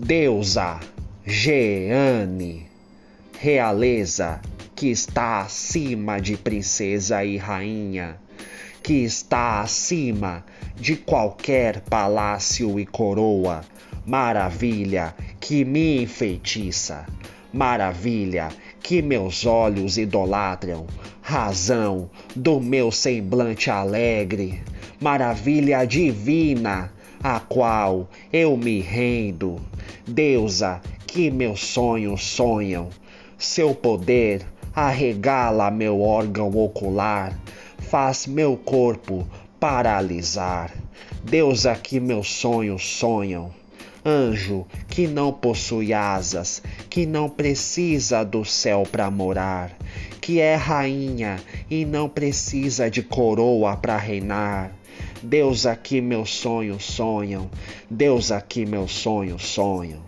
deusa Jeane, realeza que está acima de princesa e rainha, que está acima de qualquer palácio e coroa, maravilha que me enfeitiça, maravilha que meus olhos idolatram, razão do meu semblante alegre, maravilha divina, a qual eu me rendo, deusa que meus sonhos sonham, seu poder arregala meu órgão ocular, faz meu corpo paralisar. Deusa que meus sonhos sonham, anjo que não possui asas, que não precisa do céu para morar, que é rainha e não precisa de coroa para reinar. Deus aqui meus sonhos sonham, Deus aqui meus sonhos sonham.